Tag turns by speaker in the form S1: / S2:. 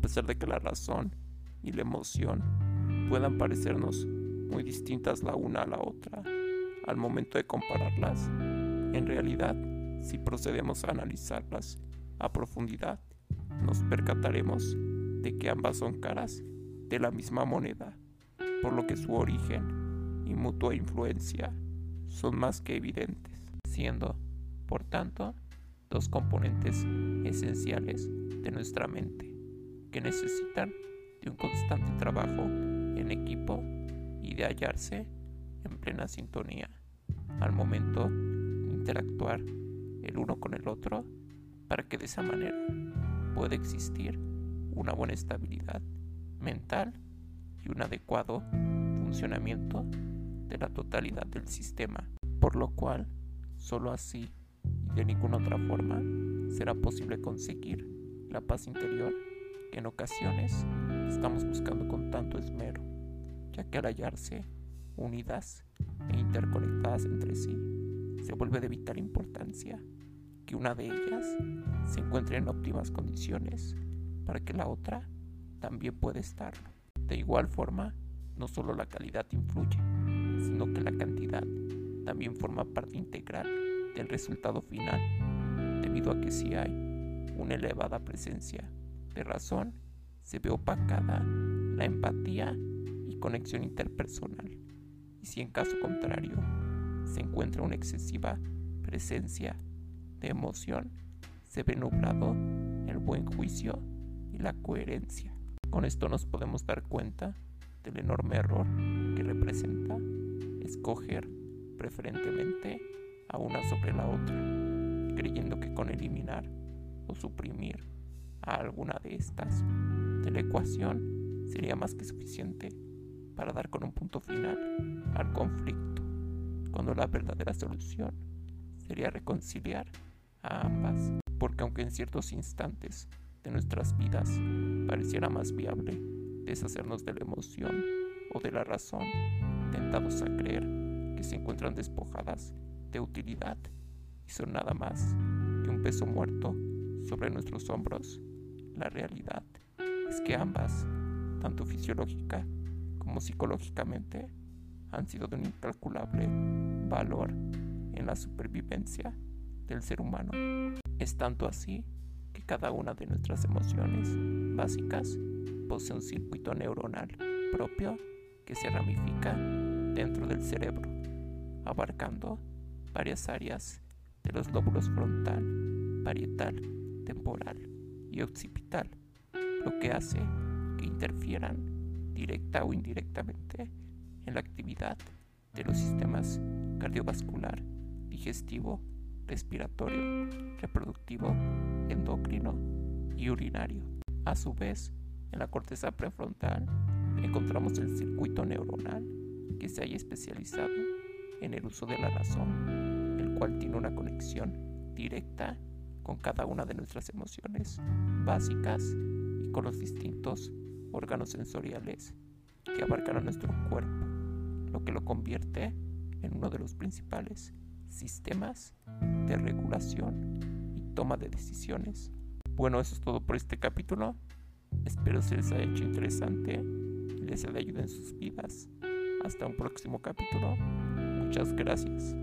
S1: pesar de que la razón y la emoción puedan parecernos muy distintas la una a la otra al momento de compararlas, en realidad, si procedemos a analizarlas a profundidad, nos percataremos de que ambas son caras de la misma moneda, por lo que su origen y mutua influencia son más que evidentes, siendo, por tanto, dos componentes esenciales de nuestra mente, que necesitan de un constante trabajo en equipo y de hallarse en plena sintonía al momento de interactuar el uno con el otro para que de esa manera pueda existir una buena estabilidad mental y un adecuado funcionamiento de la totalidad del sistema, por lo cual solo así y de ninguna otra forma será posible conseguir la paz interior en ocasiones estamos buscando con tanto esmero, ya que al hallarse unidas e interconectadas entre sí, se vuelve de vital importancia que una de ellas se encuentre en óptimas condiciones para que la otra también pueda estarlo. De igual forma, no solo la calidad influye, sino que la cantidad también forma parte integral del resultado final, debido a que si hay una elevada presencia de razón, se ve opacada la empatía y conexión interpersonal, y si en caso contrario se encuentra una excesiva presencia de emoción, se ve nublado el buen juicio y la coherencia. Con esto nos podemos dar cuenta del enorme error que representa escoger preferentemente a una sobre la otra, creyendo que con eliminar o suprimir a alguna de estas de la ecuación sería más que suficiente para dar con un punto final al conflicto, cuando la verdadera solución sería reconciliar a ambas, porque aunque en ciertos instantes de nuestras vidas pareciera más viable deshacernos de la emoción o de la razón, tentados a creer que se encuentran despojadas de utilidad y son nada más que un peso muerto sobre nuestros hombros, la realidad es que ambas, tanto fisiológica como psicológicamente, han sido de un incalculable valor en la supervivencia del ser humano. Es tanto así que cada una de nuestras emociones básicas posee un circuito neuronal propio que se ramifica dentro del cerebro, abarcando varias áreas de los lóbulos frontal, parietal, temporal y occipital, lo que hace que interfieran directa o indirectamente en la actividad de los sistemas cardiovascular, digestivo, respiratorio, reproductivo, endocrino y urinario. A su vez, en la corteza prefrontal encontramos el circuito neuronal que se haya especializado en el uso de la razón, el cual tiene una conexión directa con cada una de nuestras emociones básicas y con los distintos órganos sensoriales que abarcan a nuestro cuerpo, lo que lo convierte en uno de los principales sistemas de regulación y toma de decisiones. Bueno, eso es todo por este capítulo. Espero se les haya hecho interesante y les haya ayuda en sus vidas. Hasta un próximo capítulo. Muchas gracias.